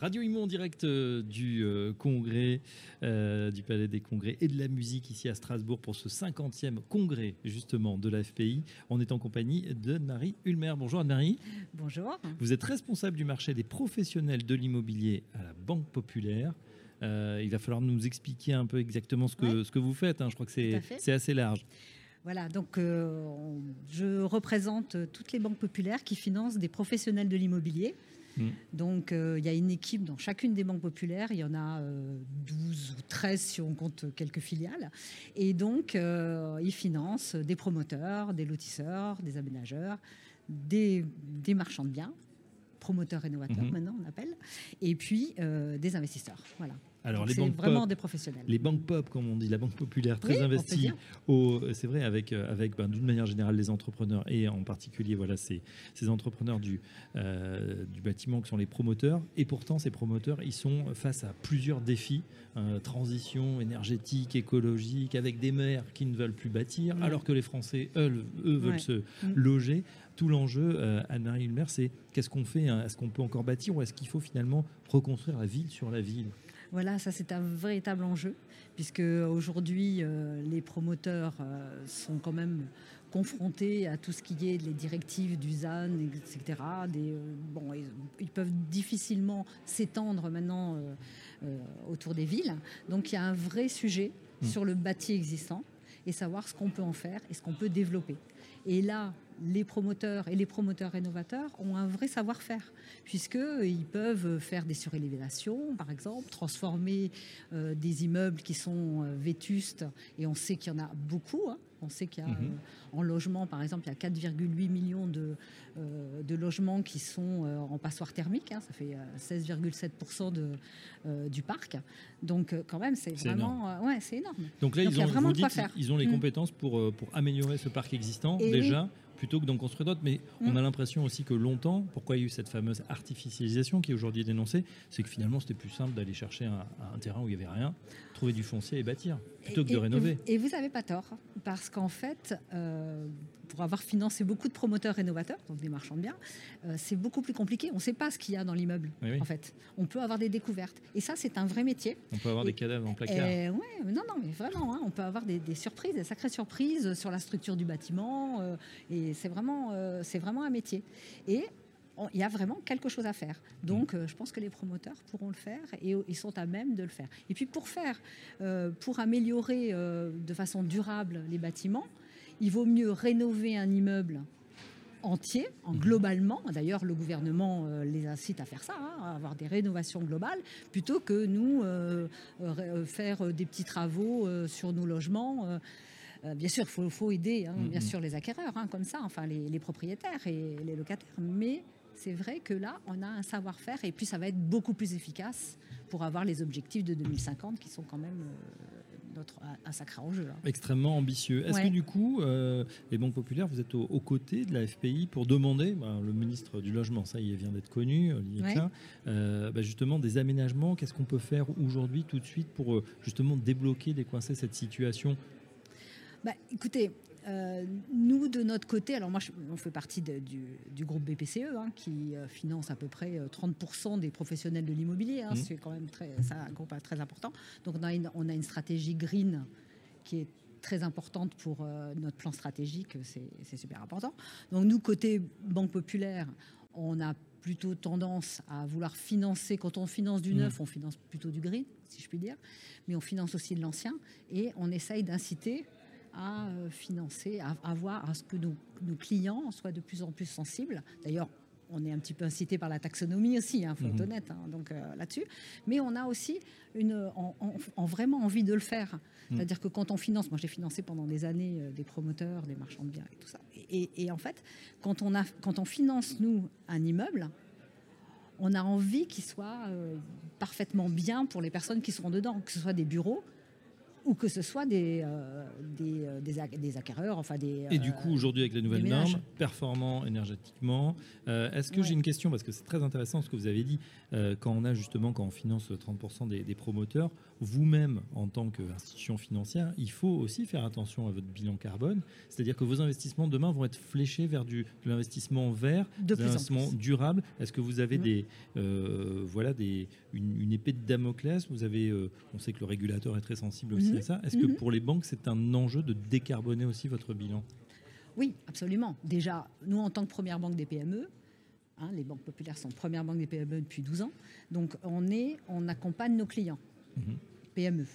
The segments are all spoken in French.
Radio Imo en direct euh, du euh, congrès, euh, du Palais des Congrès et de la musique ici à Strasbourg pour ce 50e congrès justement de la FPI. On est en compagnie de Marie Ulmer. Bonjour Anne-Marie. Bonjour. Vous êtes responsable du marché des professionnels de l'immobilier à la Banque Populaire. il va falloir nous expliquer un peu exactement ce que, ce que vous faites. Hein. Je crois que c'est assez large. Voilà, donc je représente toutes les banques populaires qui financent des professionnels de l'immobilier. Mm. Donc euh, il y a une équipe dans chacune des banques populaires, il y en a 12 euh, ou 13 si on compte quelques filiales. Et donc euh, ils financent des promoteurs, des lotisseurs, des aménageurs, des, marchands de biens, promoteurs rénovateurs mm-hmm. maintenant on appelle, et puis des investisseurs. Voilà. Alors les banques vraiment des professionnels. Les banques pop, comme on dit, la banque populaire, très investie. C'est vrai avec euh, avec ben, d'une manière générale les entrepreneurs et en particulier voilà ces, ces entrepreneurs du euh, du bâtiment qui sont les promoteurs. Et pourtant ces promoteurs ils sont face à plusieurs défis euh, transition énergétique, écologique, avec des maires qui ne veulent plus bâtir, alors que les Français eux, eux veulent se mm. loger. Tout l'enjeu, Anne-Marie Ulmer, c'est qu'est-ce qu'on fait hein? Est-ce qu'on peut encore bâtir ou est-ce qu'il faut finalement reconstruire la ville sur la ville? Voilà, ça c'est un véritable enjeu, puisque aujourd'hui euh, les promoteurs euh, sont quand même confrontés à tout ce qui est les directives du ZAN, etc. Des, euh, bon, ils, peuvent difficilement s'étendre maintenant autour des villes. Donc il y a un vrai sujet mmh. sur le bâti existant et savoir ce qu'on peut en faire et ce qu'on peut développer. Et là, les promoteurs et les promoteurs rénovateurs ont un vrai savoir-faire, puisqu'ils peuvent faire des surélévations, par exemple, transformer euh, des immeubles qui sont euh, vétustes, et on sait qu'il y en a beaucoup. Hein. On sait qu'il y a, mhm. euh, en logement, par exemple, il y a 4,8 millions de, de, logements qui sont en passoire thermique. Hein. ça fait 16,7% de, du parc. Donc, quand même, c'est vraiment. ouais, c'est énorme. Donc là, ils, ont, vraiment ils ont les mm. compétences pour, pour améliorer ce parc existant, déjà plutôt que d'en construire d'autres. Mais on a mm. l'impression aussi que longtemps, pourquoi il y a eu cette fameuse artificialisation qui est aujourd'hui dénoncée, c'est que finalement c'était plus simple d'aller chercher un, terrain où il n'y avait rien, trouver du foncier et bâtir, plutôt que de rénover. Et vous n'avez pas tort, parce qu'en fait, euh, pour avoir financé beaucoup de promoteurs rénovateurs, donc des marchands de biens, euh, c'est beaucoup plus compliqué. On ne sait pas ce qu'il y a dans l'immeuble, en fait. On peut avoir des découvertes. Et ça, c'est un vrai métier. On peut avoir des cadavres en placard. Oui, non, non, mais vraiment, hein, on peut avoir des, surprises, des sacrées surprises sur la structure du bâtiment. Euh, et c'est vraiment, euh, c'est vraiment un métier. Et il y a vraiment quelque chose à faire. Donc, je pense que les promoteurs pourront le faire et ils sont à même de le faire. Et puis, pour faire, euh, pour améliorer de façon durable les bâtiments, il vaut mieux rénover un immeuble entier, en globalement. D'ailleurs, le gouvernement les incite à faire ça, hein, à avoir des rénovations globales, plutôt que nous faire des petits travaux sur nos logements. Euh, bien sûr, il faut, aider, hein, bien mm-hmm. sûr, les acquéreurs, hein, comme ça, enfin les, propriétaires et les locataires. Mais c'est vrai que là, on a un savoir-faire et puis ça va être beaucoup plus efficace pour avoir les objectifs de 2050 qui sont quand même euh, notre, un sacré enjeu. Hein. Extrêmement ambitieux. Est-ce que du coup, euh, les banques populaires, vous êtes aux, côtés de la FPI pour demander, bah, le ministre du Logement, ça y vient d'être connu, bah, justement des aménagements, qu'est-ce qu'on peut faire aujourd'hui tout de suite pour justement débloquer, décoincer cette situation? Bah, écoutez, euh, nous, de notre côté, alors moi, on fait partie du, groupe BPCE, hein, qui euh, finance à peu près 30% euh, des professionnels de l'immobilier. Hein, mmh. C'est quand même très, un groupe très important. Donc, on a, une, on a une stratégie green qui est très importante pour notre plan stratégique. C'est super important. Donc, nous, côté Banque Populaire, on a plutôt tendance à vouloir financer, quand on finance du neuf, mmh. on finance plutôt du green, si je puis dire, mais on finance aussi de l'ancien, et on essaye d'inciter à euh, financer, à, avoir à ce que nos, clients soient de plus en plus sensibles. D'ailleurs, on est un petit peu incité par la taxonomie aussi, il hein, faut être mhm. honnête, hein, donc euh, là-dessus. Mais on a aussi une, en, vraiment envie de le faire. Mhm. C'est-à-dire que quand on finance, moi j'ai financé pendant des années euh, des promoteurs, des marchands de biens et tout ça. Et, en fait, quand on, a, quand on finance, nous, un immeuble, on a envie qu'il soit parfaitement bien pour les personnes qui seront dedans, que ce soit des bureaux, ou que ce soit des, des, des, acquéreurs, enfin des. Et du coup, aujourd'hui, avec les nouvelles normes, performant énergétiquement, est-ce que j'ai une question, parce que c'est très intéressant ce que vous avez dit, quand on a justement, quand on finance 30% des, des promoteurs, vous-même, en tant qu'institution financière, il faut aussi faire attention à votre bilan carbone, c'est-à-dire que vos investissements demain vont être fléchés vers du, de l'investissement vert, de, l'investissement durable. Est-ce que vous avez des, euh, voilà, des, une, épée de Damoclès? Vous avez, euh, on sait que le régulateur est très sensible aussi à ça. Est-ce que pour les banques, c'est un enjeu de décarboner aussi votre bilan? Oui, absolument. Déjà, nous, en tant que première banque des PME, hein, les banques populaires sont première banque des PME depuis 12 ans, donc on, est, on accompagne nos clients. Mhm. PME.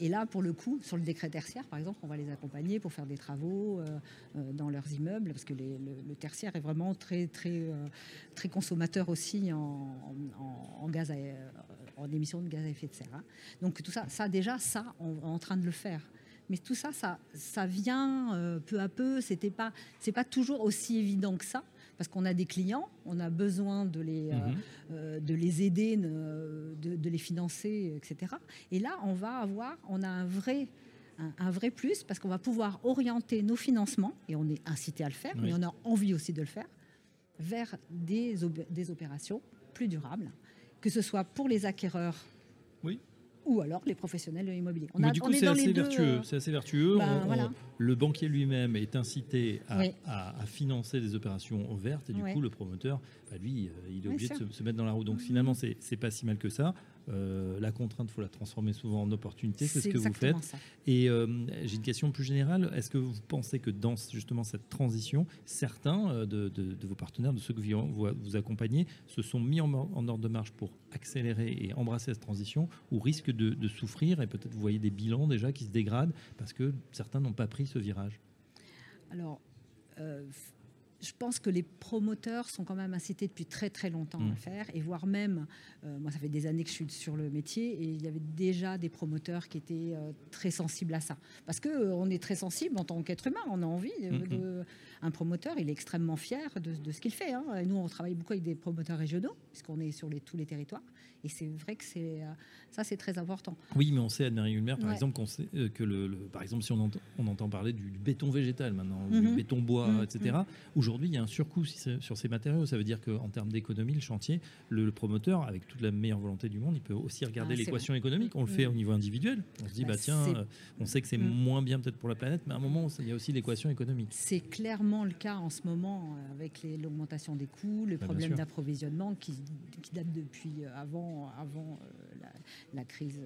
Et là, pour le coup, sur le décret tertiaire, par exemple, on va les accompagner pour faire des travaux euh, euh, dans leurs immeubles, parce que le, tertiaire est vraiment très, très, euh, très consommateur aussi en, en, gaz en émissions de gaz à effet de serre. Hein. Donc tout ça, ça déjà, ça, on est en train de le faire. Mais tout ça, ça, ça vient peu à peu. C'était pas, c'est pas toujours aussi évident que ça parce qu'on a des clients, on a besoin de les, euh, mhm. euh, de les aider, de, les financer, etc. Et là, on va avoir, on a un vrai, un, vrai plus parce qu'on va pouvoir orienter nos financements, et on est incité à le faire, mais on a envie aussi de le faire, vers des, des opérations plus durables, que ce soit pour les acquéreurs oui ou alors les professionnels de l'immobilier. On du coup, c'est assez, vertueux. Euh, c'est assez vertueux. Ben, le banquier lui-même est incité à, financer des opérations vertes et du coup, le promoteur, bah, lui, euh, il est obligé de se, mettre dans la roue. Donc mmh. finalement, c'est pas si mal que ça. Euh, la contrainte, il faut la transformer souvent en opportunité. C'est ce que vous faites. Et euh, j'ai une question plus générale. Est-ce que vous pensez que dans justement cette transition, certains euh, de, vos partenaires, de ceux que vous, vous accompagnez, se sont mis en, ordre de marche pour accélérer et embrasser cette transition ou risquent de, de souffrir Et peut-être vous voyez des bilans déjà qui se dégradent parce que certains n'ont pas pris ce virage? Alors, je pense que les promoteurs sont quand même incités depuis très très longtemps à le mmh. faire, et voire même, euh, moi ça fait des années que je suis sur le métier, et il y avait déjà des promoteurs qui étaient euh, très sensibles à ça. Parce qu'on euh, on est très sensible en tant qu'être humain, on a envie. De, mmh. un promoteur, il est extrêmement fier de, ce qu'il fait. Hein. Et nous, on travaille beaucoup avec des promoteurs régionaux, puisqu'on est sur les, tous les territoires. Et c'est vrai que c'est ça, c'est très important. Oui, mais on sait, Anne-Marie Ulmer, par exemple, qu'on sait, que le, par exemple, si on entend, on entend parler du, béton végétal maintenant, du mmh. béton bois, etc., Aujourd'hui, il y a un surcoût sur ces matériaux. Ça veut dire qu'en termes d'économie, le chantier, le, promoteur, avec toute la meilleure volonté du monde, il peut aussi regarder ah, l'équation économique. On le fait au niveau individuel. On se dit, bah, bah tiens, euh, on sait que c'est mm. moins bien peut-être pour la planète, mais à un moment, il y a aussi l'équation économique. C'est clairement le cas en ce moment euh, avec l'augmentation des coûts, le bah, problème d'approvisionnement qui, date depuis euh, avant, avant la, crise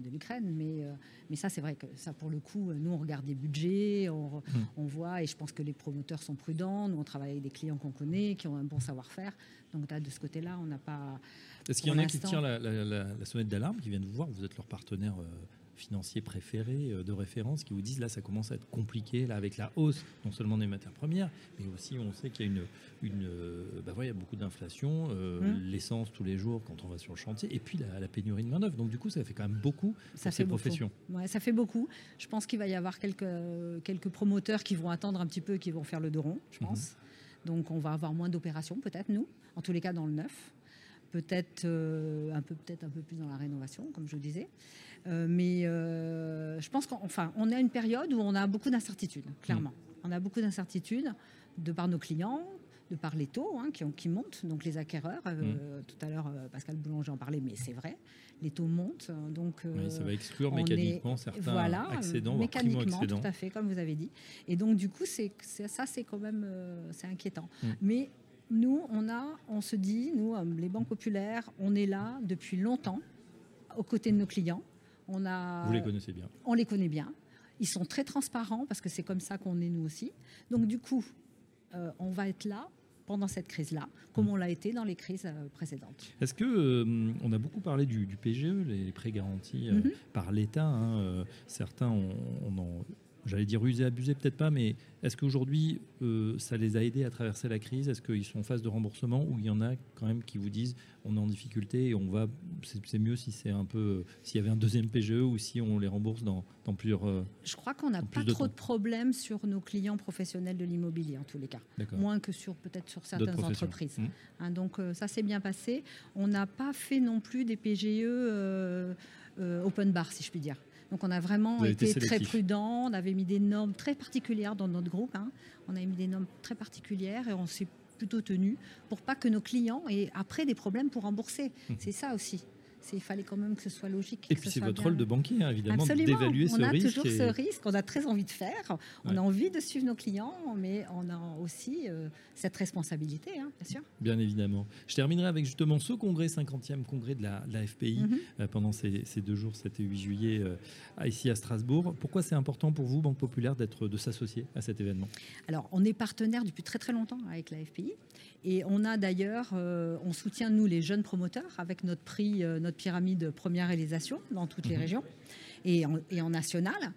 de l'Ukraine. Mais, euh, mais ça, c'est vrai que ça, pour le coup, nous, on regarde des budgets, on, hmm. voit, et je pense que les promoteurs sont prudents. Nous, on travaille avec des clients qu'on connaît, qui ont un bon savoir-faire. Donc, de ce côté-là, on n'a pas. Est-ce qu'il y en a qui tirent la, sonnette d'alarme, qui viennent vous voir Vous êtes leur partenaire euh, financiers préférés euh, de référence qui vous disent là ça commence à être compliqué là avec la hausse non seulement des matières premières mais aussi on sait qu'il y a une, une euh, bah il y a beaucoup d'inflation euh, mmh. l'essence tous les jours quand on va sur le chantier et puis la, pénurie de main d'œuvre donc du coup ça fait quand même beaucoup ça fait ces professions. Ouais, ça fait beaucoup. Je pense qu'il va y avoir quelques quelques promoteurs qui vont attendre un petit peu qui vont faire le dos rond je mmh. pense. Donc on va avoir moins d'opérations peut-être nous en tous les cas dans le neuf peut-être un peu peut-être un peu plus dans la rénovation comme je disais euh, mais euh, je pense qu'enfin, on a une période où on a beaucoup d'incertitudes, clairement. Mm. On a beaucoup d'incertitudes de par nos clients, de par les taux hein, qui, qui, montent, donc les acquéreurs. Euh, mm. Tout à l'heure, Pascal Boulanger en parlait, mais c'est vrai, les taux montent. Donc, ça va exclure mécaniquement certains voilà, accédants, mécaniquement, tout à fait, comme vous avez dit. Et donc, du coup, c'est, ça, c'est quand même c'est inquiétant. Mm. Mais nous, on, a, on se dit, nous, les banques populaires, on est là depuis longtemps, aux côtés de nos clients. On a, Vous les connaissez bien. On les connaît bien. Ils sont très transparents parce que c'est comme ça qu'on est nous aussi. Donc du coup, euh, on va être là pendant cette crise-là, comme mm. on l'a été dans les crises euh, précédentes. Est-ce que euh, on a beaucoup parlé du, PGE, les prêts garantis mm-hmm. par l'État hein, Certains ont, on j'allais dire usé, abusé, peut-être pas, mais est-ce qu'aujourd'hui, euh, ça les a aidés à traverser la crise? Est-ce qu'ils sont en phase de remboursement ou il y en a quand même qui vous disent on est en difficulté et on va, c'est mieux si c'est un peu, s'il y avait un deuxième PGE ou si on les rembourse dans, dans plusieurs. Euh, Je crois qu'on n'a pas trop de, problèmes sur nos clients professionnels de l'immobilier en tous les cas, moins que sur peut-être sur certaines entreprises. Mmh. Hein, donc euh, ça s'est bien passé. On n'a pas fait non plus des PGE open bar, si je puis dire. Donc on a vraiment été, très prudent, on avait mis des normes très particulières dans notre groupe. Hein. On avait mis des normes très particulières et on s'est plutôt tenu pour pas que nos clients aient après des problèmes pour rembourser. Mmh. C'est ça aussi il fallait quand même que ce soit logique. Et, puis c'est votre rôle de banquier, hein, évidemment, d'évaluer ce risque. On a toujours ce risque, on a très envie de faire, on a envie de suivre nos clients, mais on a aussi euh, cette responsabilité, hein, bien sûr. Bien évidemment. Je terminerai avec justement ce congrès, 50e congrès de la, FPI, mhm. euh, pendant ces, deux jours, 7 et 8 juillet, euh, ici à Strasbourg. Pourquoi c'est important pour vous, Banque Populaire, de s'associer à cet événement? Alors, on est partenaire depuis très très longtemps avec la FPI. Et on a d'ailleurs, on soutient nous les jeunes promoteurs avec notre prix, notre pyramide première réalisation dans toutes les mhm. régions et en, et en national.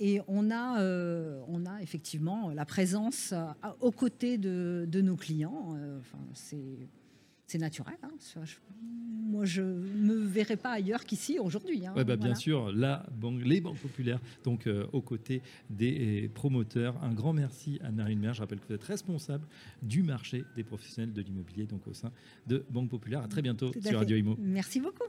Et on a, euh, on a effectivement la présence euh, aux côtés de, de nos clients. Euh, enfin, c'est naturel. Hein. moi, je ne me verrai pas ailleurs qu'ici aujourd'hui. Hein. bah, Bien sûr, la banque, les banques populaires, donc aux côtés des promoteurs. Un grand merci à Narine Mer. Je rappelle que vous êtes responsable du marché des professionnels de l'immobilier, donc au sein de Banque Populaire. À très bientôt sur Radio Imo. Merci beaucoup.